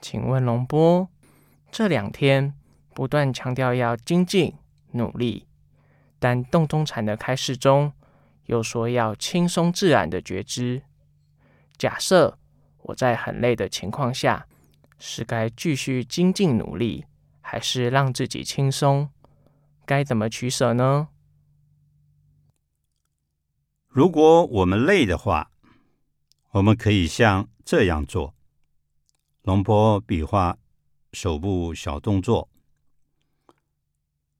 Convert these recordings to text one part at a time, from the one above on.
请问龙波，这两天不断强调要精进努力，但洞中禅的开示中又说要轻松自然的觉知。假设我在很累的情况下，是该继续精进努力，还是让自己轻松？该怎么取舍呢？如果我们累的话，我们可以像这样做。龙波比划手部小动作。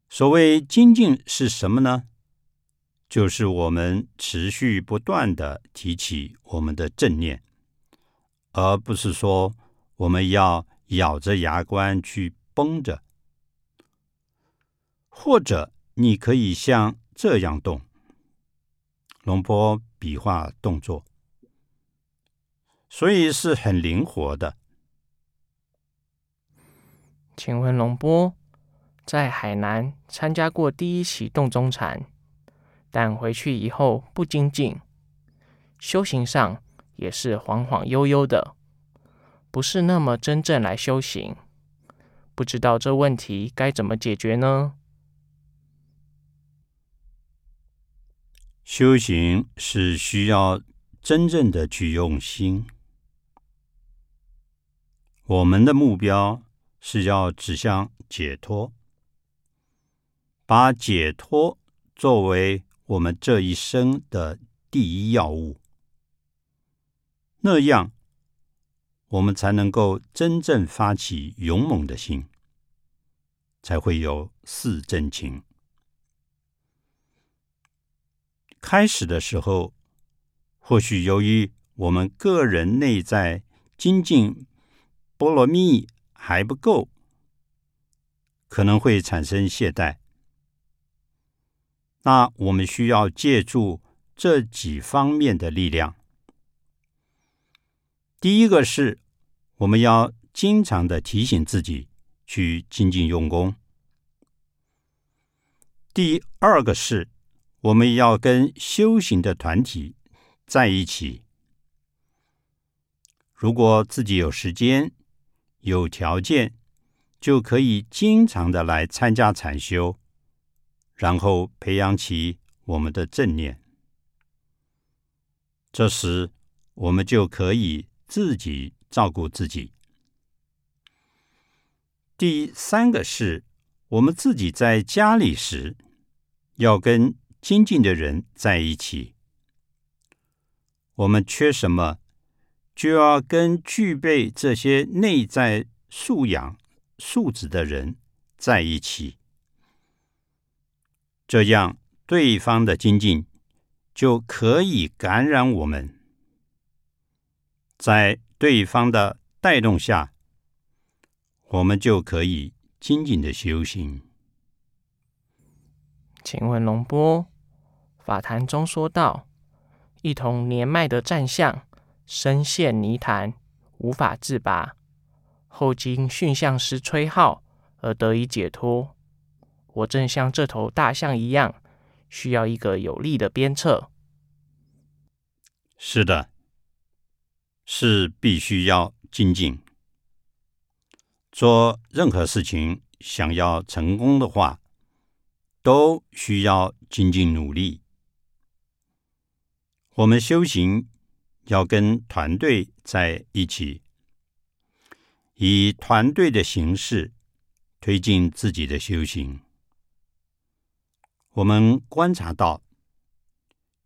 所谓精进是什么呢？就是我们持续不断的提起我们的正念，而不是说我们要咬着牙关去绷着。或者你可以像这样动。龙波比划动作，所以是很灵活的。请问龙波在海南参加过第一期洞中禅，但回去以后不精进，修行上也是晃晃悠悠的，不是那么真正来修行。不知道这问题该怎么解决呢？修行是需要真正的去用心，我们的目标。是要指向解脱，把解脱作为我们这一生的第一要务，那样我们才能够真正发起勇猛的心，才会有四正情。开始的时候，或许由于我们个人内在精进波罗蜜。还不够，可能会产生懈怠。那我们需要借助这几方面的力量。第一个是，我们要经常的提醒自己去精进用功；第二个是，我们要跟修行的团体在一起。如果自己有时间。有条件就可以经常的来参加禅修，然后培养起我们的正念。这时，我们就可以自己照顾自己。第三个是，我们自己在家里时，要跟精进的人在一起。我们缺什么？就要跟具备这些内在素养、素质的人在一起，这样对方的精进就可以感染我们，在对方的带动下，我们就可以精进的修行。请问龙波，法坛中说到，一同年迈的战象。深陷泥潭，无法自拔。后经驯象师吹号而得以解脱。我正像这头大象一样，需要一个有力的鞭策。是的，是必须要精进。做任何事情，想要成功的话，都需要精进努力。我们修行。要跟团队在一起，以团队的形式推进自己的修行。我们观察到，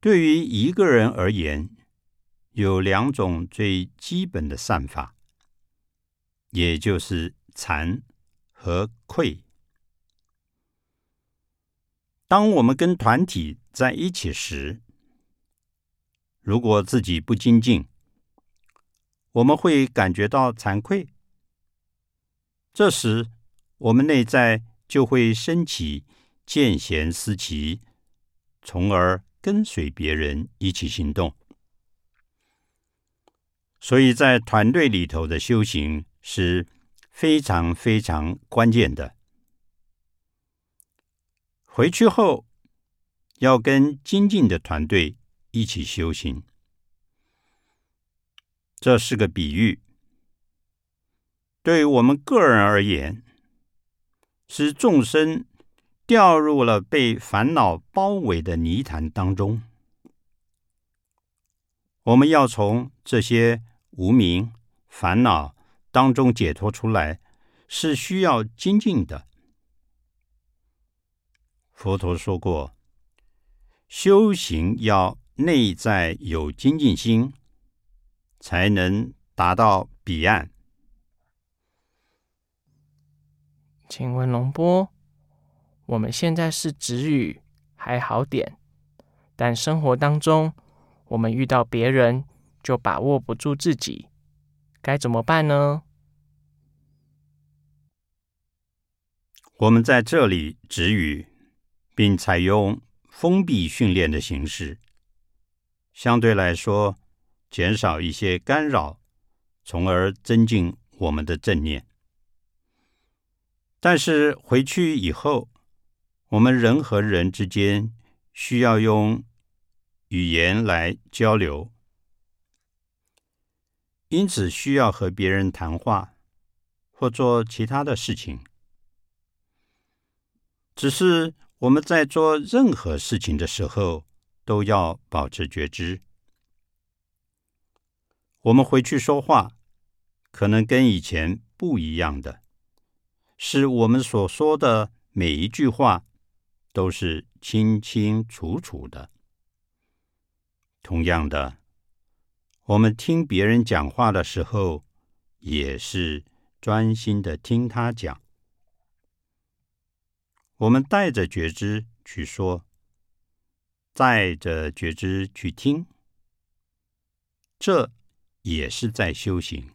对于一个人而言，有两种最基本的善法，也就是惭和愧。当我们跟团体在一起时，如果自己不精进，我们会感觉到惭愧。这时，我们内在就会升起见贤思齐，从而跟随别人一起行动。所以在团队里头的修行是非常非常关键的。回去后要跟精进的团队。一起修行，这是个比喻。对于我们个人而言，使众生掉入了被烦恼包围的泥潭当中。我们要从这些无名烦恼当中解脱出来，是需要精进的。佛陀说过，修行要内在有精进心，才能达到彼岸。请问龙波，我们现在是止语还好点，但生活当中我们遇到别人就把握不住自己，该怎么办呢？我们在这里止语，并采用封闭训练的形式，相对来说减少一些干扰，从而增进我们的正念。但是回去以后，我们人和人之间需要用语言来交流，因此需要和别人谈话或做其他的事情。只是我们在做任何事情的时候，都要保持觉知。我们回去说话，可能跟以前不一样的。是我们所说的每一句话都是清清楚楚的。同样的，我们听别人讲话的时候，也是专心的听他讲。我们带着觉知去说，带着觉知去听，这也是在修行，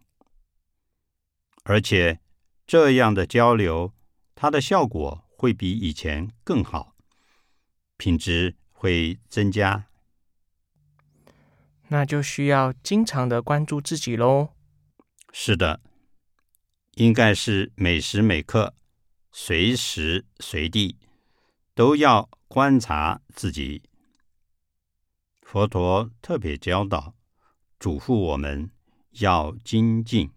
而且。这样的交流，它的效果会比以前更好，品质会增加。那就需要经常的关注自己喽。是的，应该是每时每刻、随时随地都要观察自己。佛陀特别教导、嘱咐我们要精进。